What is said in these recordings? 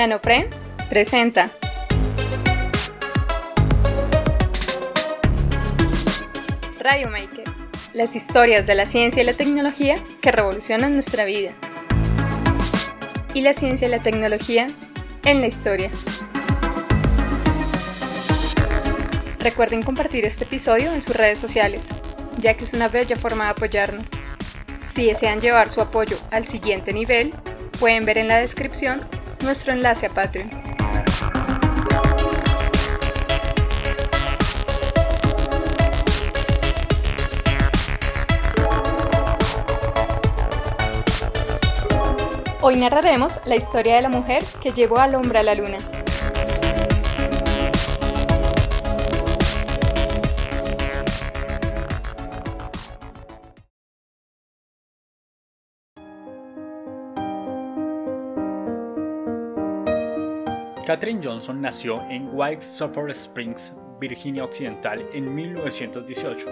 NanoFriends presenta Radio Maker, las historias de la ciencia y la tecnología que revolucionan nuestra vida. Y la ciencia y la tecnología en la historia. Recuerden compartir este episodio en sus redes sociales, ya que es una bella forma de apoyarnos. Si desean llevar su apoyo al siguiente nivel, pueden ver en la descripción nuestro enlace a Patreon. Hoy narraremos la historia de la mujer que llevó al hombre a la luna. Katherine Johnson nació en White Sulphur Springs, Virginia Occidental, en 1918.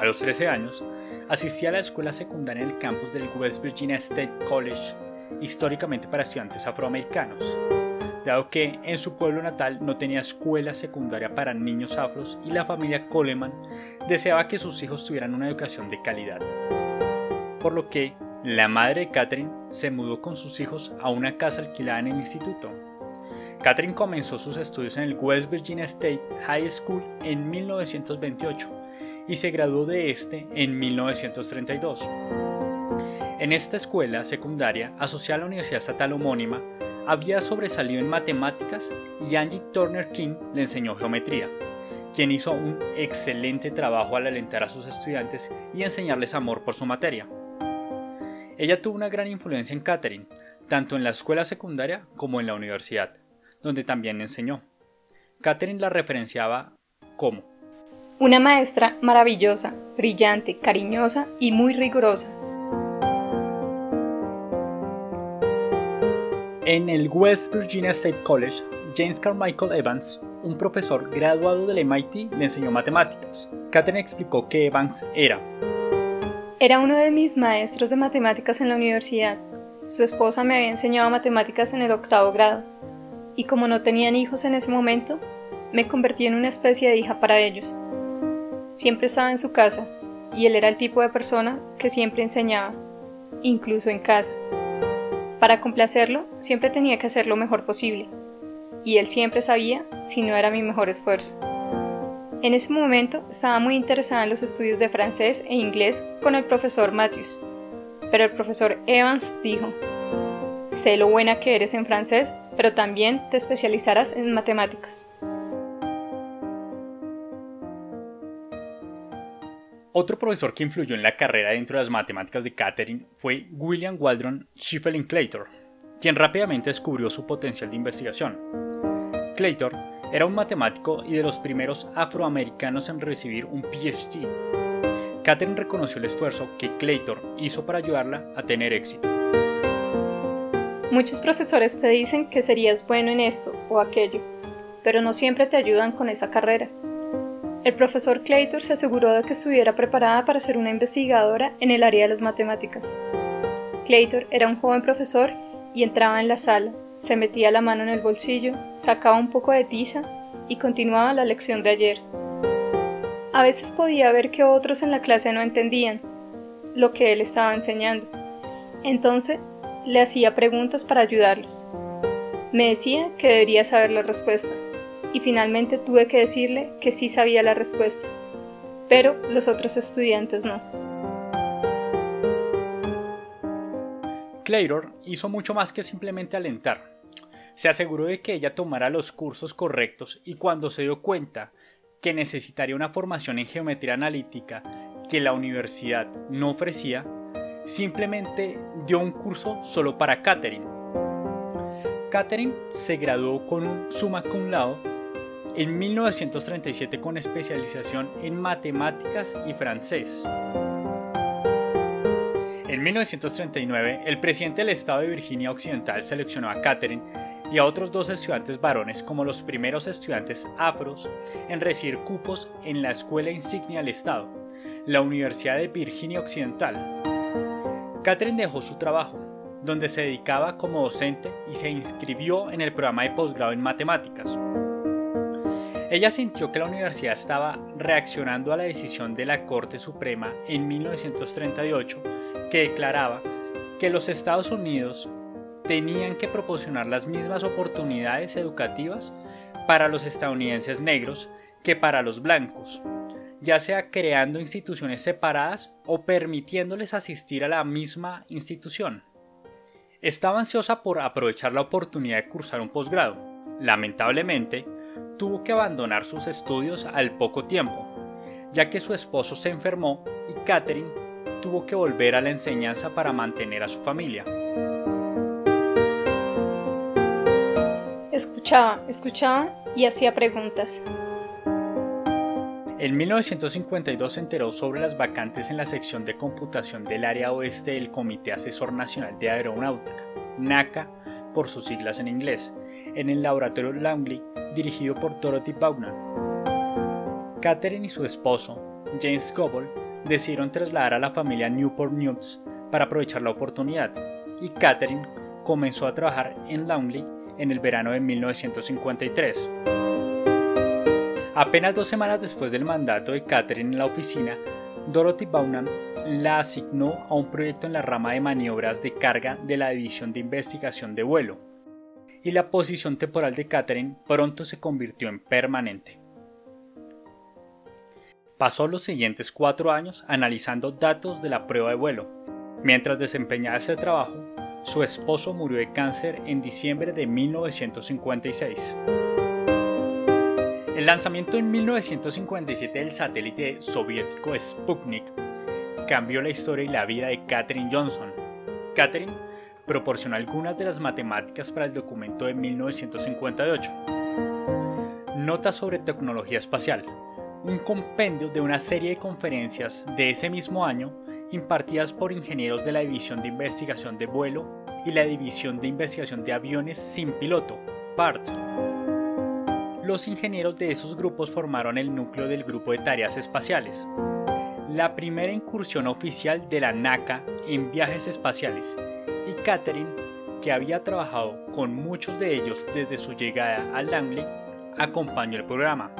A los 13 años, asistía a la escuela secundaria en el campus del West Virginia State College, históricamente para estudiantes afroamericanos, dado que en su pueblo natal no tenía escuela secundaria para niños afros y la familia Coleman deseaba que sus hijos tuvieran una educación de calidad. Por lo que la madre de Katherine se mudó con sus hijos a una casa alquilada en el instituto, Catherine comenzó sus estudios en el West Virginia State High School en 1928 y se graduó de este en 1932. En esta escuela secundaria, asociada a la Universidad Estatal homónima, había sobresalido en matemáticas y Angie Turner King le enseñó geometría, quien hizo un excelente trabajo al alentar a sus estudiantes y enseñarles amor por su materia. Ella tuvo una gran influencia en Catherine, tanto en la escuela secundaria como en la universidad donde también enseñó. Catherine la referenciaba como una maestra maravillosa, brillante, cariñosa y muy rigurosa. En el West Virginia State College, James Carmichael Evans, un profesor graduado del MIT, le enseñó matemáticas. Catherine explicó que Evans era. Era uno de mis maestros de matemáticas en la universidad. Su esposa me había enseñado matemáticas en el octavo grado y como no tenían hijos en ese momento, me convertí en una especie de hija para ellos. Siempre estaba en su casa, y él era el tipo de persona que siempre enseñaba, incluso en casa. Para complacerlo, siempre tenía que hacer lo mejor posible, y él siempre sabía si no era mi mejor esfuerzo. En ese momento estaba muy interesada en los estudios de francés e inglés con el profesor Matthews, pero el profesor Evans dijo, sé lo buena que eres en francés, pero también te especializarás en matemáticas. Otro profesor que influyó en la carrera dentro de las matemáticas de Catherine fue William Waldron Schiffelin Claytor, quien rápidamente descubrió su potencial de investigación. Claytor era un matemático y de los primeros afroamericanos en recibir un PhD. Catherine reconoció el esfuerzo que Claytor hizo para ayudarla a tener éxito. Muchos profesores te dicen que serías bueno en esto o aquello, pero no siempre te ayudan con esa carrera. El profesor Claytor se aseguró de que estuviera preparada para ser una investigadora en el área de las matemáticas. Claytor era un joven profesor y entraba en la sala, se metía la mano en el bolsillo, sacaba un poco de tiza y continuaba la lección de ayer. A veces podía ver que otros en la clase no entendían lo que él estaba enseñando. Entonces le hacía preguntas para ayudarlos. Me decía que debería saber la respuesta, y finalmente tuve que decirle que sí sabía la respuesta, pero los otros estudiantes no. Claydor hizo mucho más que simplemente alentar. Se aseguró de que ella tomara los cursos correctos y cuando se dio cuenta que necesitaría una formación en geometría analítica que la universidad no ofrecía, simplemente dio un curso solo para Catherine. Catherine se graduó con un summa cum laude en 1937 con especialización en matemáticas y francés. En 1939, el presidente del estado de Virginia Occidental seleccionó a Catherine y a otros dos estudiantes varones como los primeros estudiantes afros en recibir cupos en la escuela insignia del estado, la Universidad de Virginia Occidental. Catherine dejó su trabajo, donde se dedicaba como docente y se inscribió en el programa de posgrado en matemáticas. Ella sintió que la universidad estaba reaccionando a la decisión de la Corte Suprema en 1938 que declaraba que los Estados Unidos tenían que proporcionar las mismas oportunidades educativas para los estadounidenses negros que para los blancos, ya sea creando instituciones separadas o permitiéndoles asistir a la misma institución. Estaba ansiosa por aprovechar la oportunidad de cursar un posgrado. Lamentablemente, tuvo que abandonar sus estudios al poco tiempo, ya que su esposo se enfermó y Catherine tuvo que volver a la enseñanza para mantener a su familia. Escuchaba, escuchaba y hacía preguntas. En 1952 se enteró sobre las vacantes en la sección de computación del área oeste del Comité Asesor Nacional de Aeronáutica, NACA por sus siglas en inglés, en el laboratorio Langley dirigido por Dorothy Baughman. Catherine y su esposo, James Goble, decidieron trasladar a la familia Newport News para aprovechar la oportunidad, y Catherine comenzó a trabajar en Langley en el verano de 1953. Apenas dos semanas después del mandato de Catherine en la oficina, Dorothy Baughman la asignó a un proyecto en la rama de maniobras de carga de la División de Investigación de Vuelo, y la posición temporal de Catherine pronto se convirtió en permanente. Pasó los siguientes cuatro años analizando datos de la prueba de vuelo. Mientras desempeñaba ese trabajo, su esposo murió de cáncer en diciembre de 1956. El lanzamiento en 1957 del satélite soviético Sputnik cambió la historia y la vida de Catherine Johnson. Catherine proporcionó algunas de las matemáticas para el documento de 1958. Notas sobre tecnología espacial, un compendio de una serie de conferencias de ese mismo año impartidas por ingenieros de la División de Investigación de Vuelo y la División de Investigación de Aviones sin piloto, PART. Los ingenieros de esos grupos formaron el núcleo del Grupo de Tareas Espaciales, la primera incursión oficial de la NACA en viajes espaciales y Catherine, que había trabajado con muchos de ellos desde su llegada a Langley, acompañó el programa.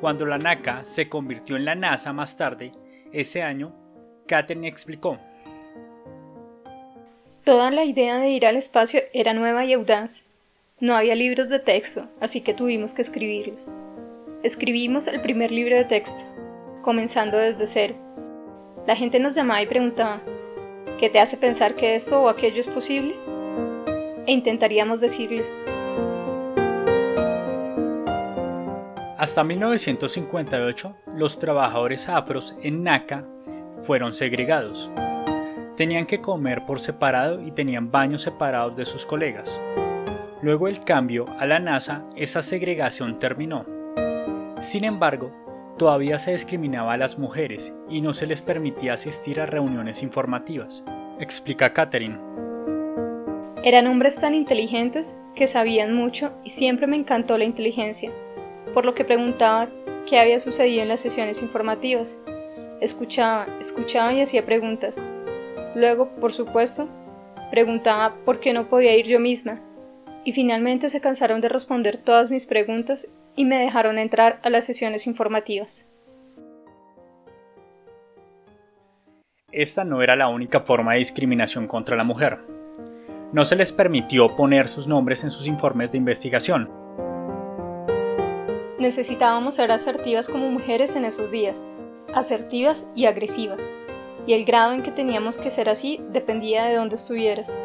Cuando la NACA se convirtió en la NASA más tarde, ese año, Catherine explicó. Toda la idea de ir al espacio era nueva y audaz. No había libros de texto, así que tuvimos que escribirlos. Escribimos el primer libro de texto, comenzando desde cero. La gente nos llamaba y preguntaba, ¿Qué te hace pensar que esto o aquello es posible? E intentaríamos decirles. Hasta 1958, los trabajadores afros en NACA fueron segregados. Tenían que comer por separado y tenían baños separados de sus colegas. Luego del cambio a la NASA, esa segregación terminó. Sin embargo, todavía se discriminaba a las mujeres y no se les permitía asistir a reuniones informativas, explica Catherine. Eran hombres tan inteligentes que sabían mucho y siempre me encantó la inteligencia, por lo que preguntaban qué había sucedido en las sesiones informativas. Escuchaba, escuchaba y hacía preguntas. Luego, por supuesto, preguntaba por qué no podía ir yo misma. Y finalmente se cansaron de responder todas mis preguntas y me dejaron entrar a las sesiones informativas. Esta no era la única forma de discriminación contra la mujer. No se les permitió poner sus nombres en sus informes de investigación. Necesitábamos ser asertivas como mujeres en esos días, asertivas y agresivas, y el grado en que teníamos que ser así dependía de dónde estuvieras.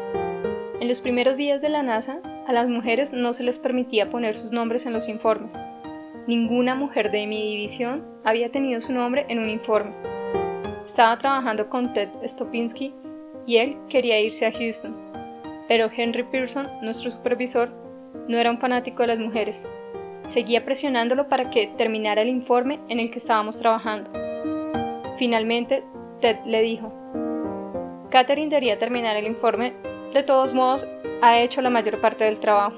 En los primeros días de la NASA, a las mujeres no se les permitía poner sus nombres en los informes. Ninguna mujer de mi división había tenido su nombre en un informe. Estaba trabajando con Ted Stopinski y él quería irse a Houston. Pero Henry Pearson, nuestro supervisor, no era un fanático de las mujeres. Seguía presionándolo para que terminara el informe en el que estábamos trabajando. Finalmente, Ted le dijo, Catherine debería terminar el informe de todos modos, ha hecho la mayor parte del trabajo.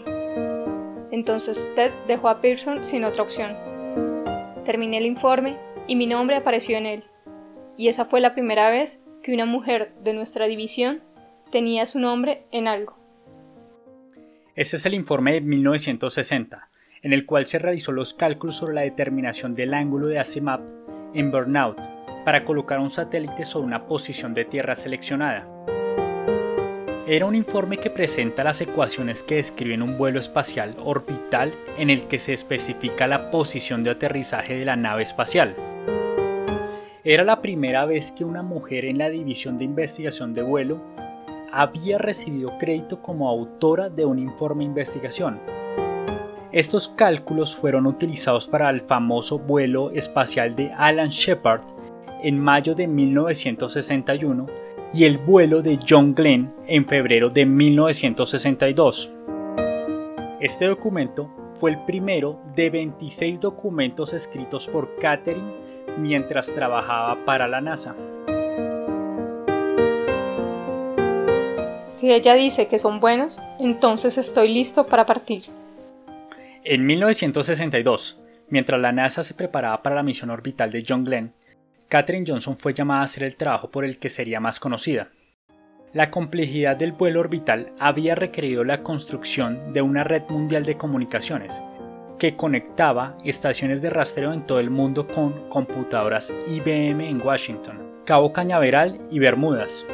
Entonces Ted dejó a Pearson sin otra opción. Terminé el informe y mi nombre apareció en él. Y esa fue la primera vez que una mujer de nuestra división tenía su nombre en algo. Este es el informe de 1960, en el cual se realizó los cálculos sobre la determinación del ángulo de ACMAP en burnout para colocar un satélite sobre una posición de tierra seleccionada. Era un informe que presenta las ecuaciones que describen un vuelo espacial orbital en el que se especifica la posición de aterrizaje de la nave espacial. Era la primera vez que una mujer en la División de Investigación de Vuelo había recibido crédito como autora de un informe de investigación. Estos cálculos fueron utilizados para el famoso vuelo espacial de Alan Shepard en mayo de 1961 y el vuelo de John Glenn en febrero de 1962. Este documento fue el primero de 26 documentos escritos por Catherine mientras trabajaba para la NASA. Si ella dice que son buenos, entonces estoy listo para partir. En 1962, mientras la NASA se preparaba para la misión orbital de John Glenn, Katherine Johnson fue llamada a hacer el trabajo por el que sería más conocida. La complejidad del vuelo orbital había requerido la construcción de una red mundial de comunicaciones que conectaba estaciones de rastreo en todo el mundo con computadoras IBM en Washington, Cabo Cañaveral y Bermudas.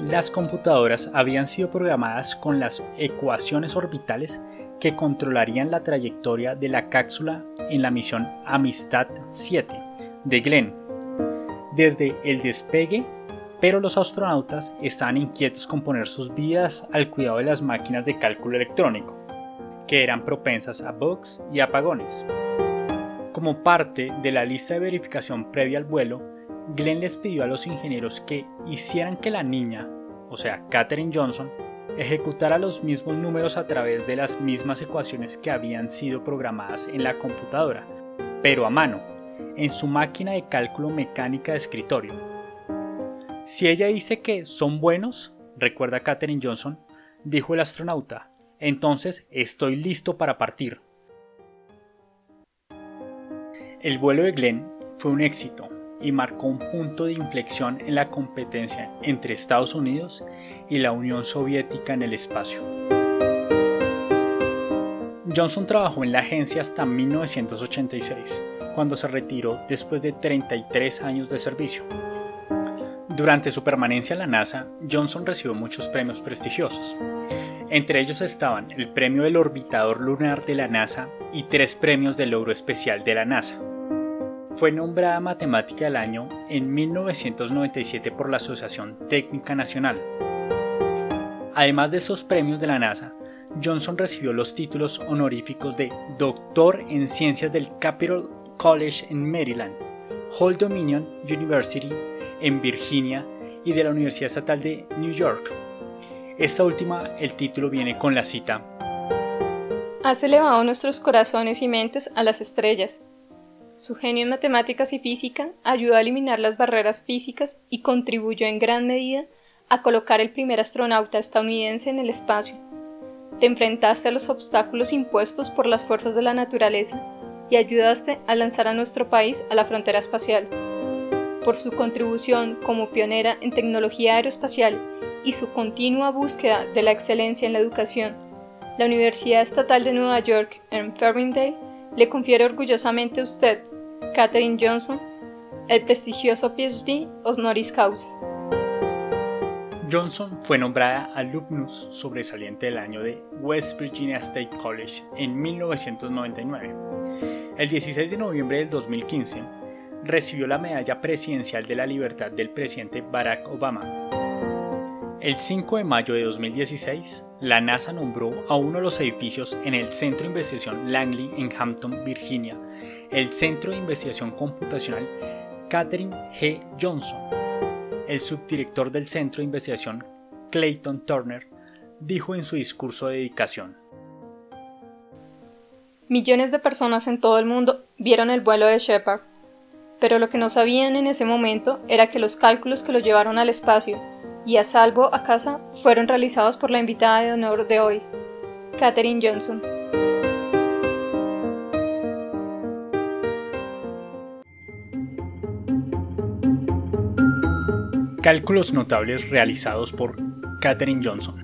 Las computadoras habían sido programadas con las ecuaciones orbitales que controlarían la trayectoria de la cápsula en la misión Amistad 7 de Glenn desde el despegue, pero los astronautas estaban inquietos con poner sus vidas al cuidado de las máquinas de cálculo electrónico, que eran propensas a bugs y apagones. Como parte de la lista de verificación previa al vuelo, Glenn les pidió a los ingenieros que hicieran que la niña, o sea, Katherine Johnson, ejecutara los mismos números a través de las mismas ecuaciones que habían sido programadas en la computadora, pero a mano, en su máquina de cálculo mecánica de escritorio. Si ella dice que son buenos, recuerda Katherine Johnson, dijo el astronauta, entonces estoy listo para partir. El vuelo de Glenn fue un éxito y marcó un punto de inflexión en la competencia entre Estados Unidos y la Unión Soviética en el espacio. Johnson trabajó en la agencia hasta 1986 cuando se retiró después de 33 años de servicio. Durante su permanencia en la NASA, Johnson recibió muchos premios prestigiosos. Entre ellos estaban el premio del orbitador lunar de la NASA y tres premios del logro especial de la NASA. Fue nombrada Matemática del Año en 1997 por la Asociación Técnica Nacional. Además de esos premios de la NASA, Johnson recibió los títulos honoríficos de Doctor en Ciencias del Capitol College en Maryland, Old Dominion University en Virginia y de la Universidad Estatal de New York. Esta última, el título viene con la cita. Has elevado nuestros corazones y mentes a las estrellas. Su genio en matemáticas y física ayudó a eliminar las barreras físicas y contribuyó en gran medida a colocar el primer astronauta estadounidense en el espacio. Te enfrentaste a los obstáculos impuestos por las fuerzas de la naturaleza y ayudaste a lanzar a nuestro país a la frontera espacial. Por su contribución como pionera en tecnología aeroespacial y su continua búsqueda de la excelencia en la educación, la Universidad Estatal de Nueva York en Ferndale le confiere orgullosamente a usted, Katherine Johnson, el prestigioso PhD honoris causa. Johnson fue nombrada alumnus sobresaliente del año de West Virginia State College en 1999 el 16 de noviembre del 2015, recibió la Medalla Presidencial de la Libertad del presidente Barack Obama. El 5 de mayo de 2016, la NASA nombró a uno de los edificios en el Centro de Investigación Langley en Hampton, Virginia, el Centro de Investigación Computacional Catherine G. Johnson. El subdirector del Centro de Investigación, Clayton Turner, dijo en su discurso de dedicación, Millones de personas en todo el mundo vieron el vuelo de Shepard, pero lo que no sabían en ese momento era que los cálculos que lo llevaron al espacio y a salvo a casa fueron realizados por la invitada de honor de hoy, Katherine Johnson. Cálculos notables realizados por Katherine Johnson.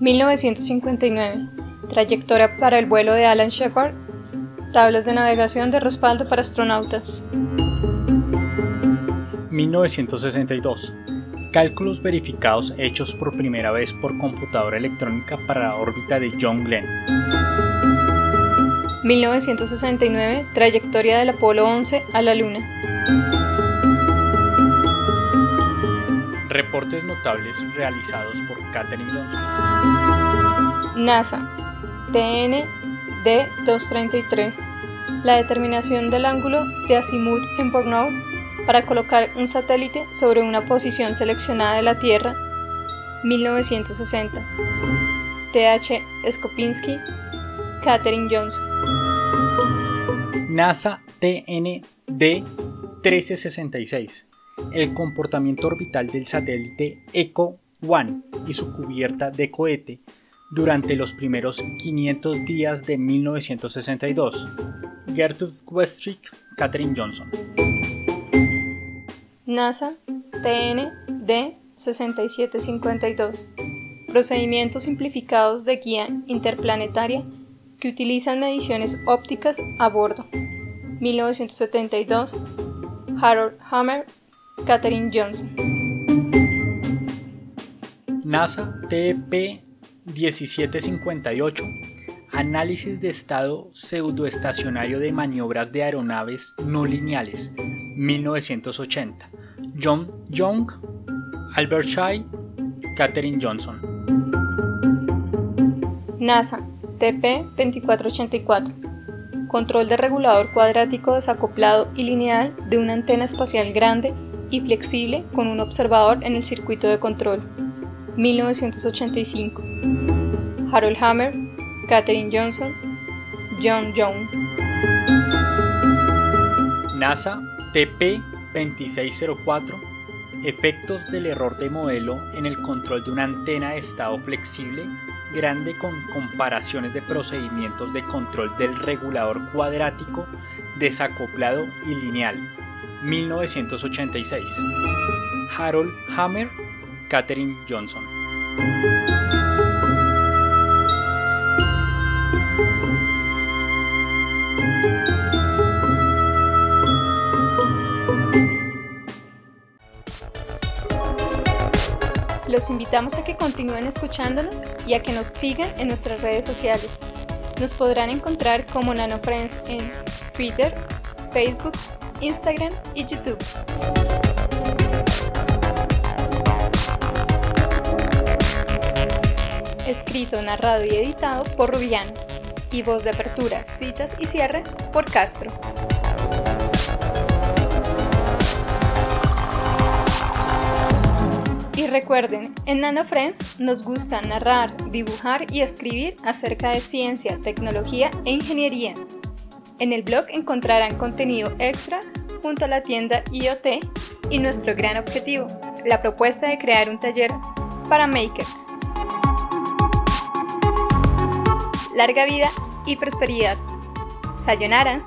1959. Trayectoria para el vuelo de Alan Shepard. Tablas de navegación de respaldo para astronautas. 1962. Cálculos verificados hechos por primera vez por computadora electrónica para la órbita de John Glenn. 1969. Trayectoria del Apolo 11 a la Luna. Reportes notables realizados por Katherine Johnson. NASA. TN D233. La determinación del ángulo de azimut en Bornau para colocar un satélite sobre una posición seleccionada de la Tierra. 1960. TH Skopinski. Katherine Johnson. NASA TND 1366. El comportamiento orbital del satélite ECO-1 y su cubierta de cohete durante los primeros 500 días de 1962. Gertrude Westrick, Katherine Johnson. NASA TND 6752. Procedimientos simplificados de guía interplanetaria que utilizan mediciones ópticas a bordo. 1972. Harold Hammer, Katherine Johnson. NASA TP 1758. Análisis de estado pseudoestacionario de maniobras de aeronaves no lineales. 1980. John Young, Albert Shai, Katherine Johnson. NASA TP-2484. Control de regulador cuadrático desacoplado y lineal de una antena espacial grande y flexible con un observador en el circuito de control. 1985. Harold Hammer, Katherine Johnson, John Young. NASA TP-2604. Efectos del error de modelo en el control de una antena de estado flexible grande con comparaciones de procedimientos de control del regulador cuadrático, desacoplado y lineal. 1986. Harold Hammer, Katherine Johnson. Los invitamos a que continúen escuchándonos y a que nos sigan en nuestras redes sociales. Nos podrán encontrar como NanoFriends en Twitter, Facebook, Instagram y YouTube. Escrito, narrado y editado por Rubián. Y voz de apertura, citas y cierre por Castro. Y recuerden, en NanoFriends nos gusta narrar, dibujar y escribir acerca de ciencia, tecnología e ingeniería. En el blog encontrarán contenido extra junto a la tienda IoT y nuestro gran objetivo, la propuesta de crear un taller para makers. Larga vida y prosperidad. Sayonara.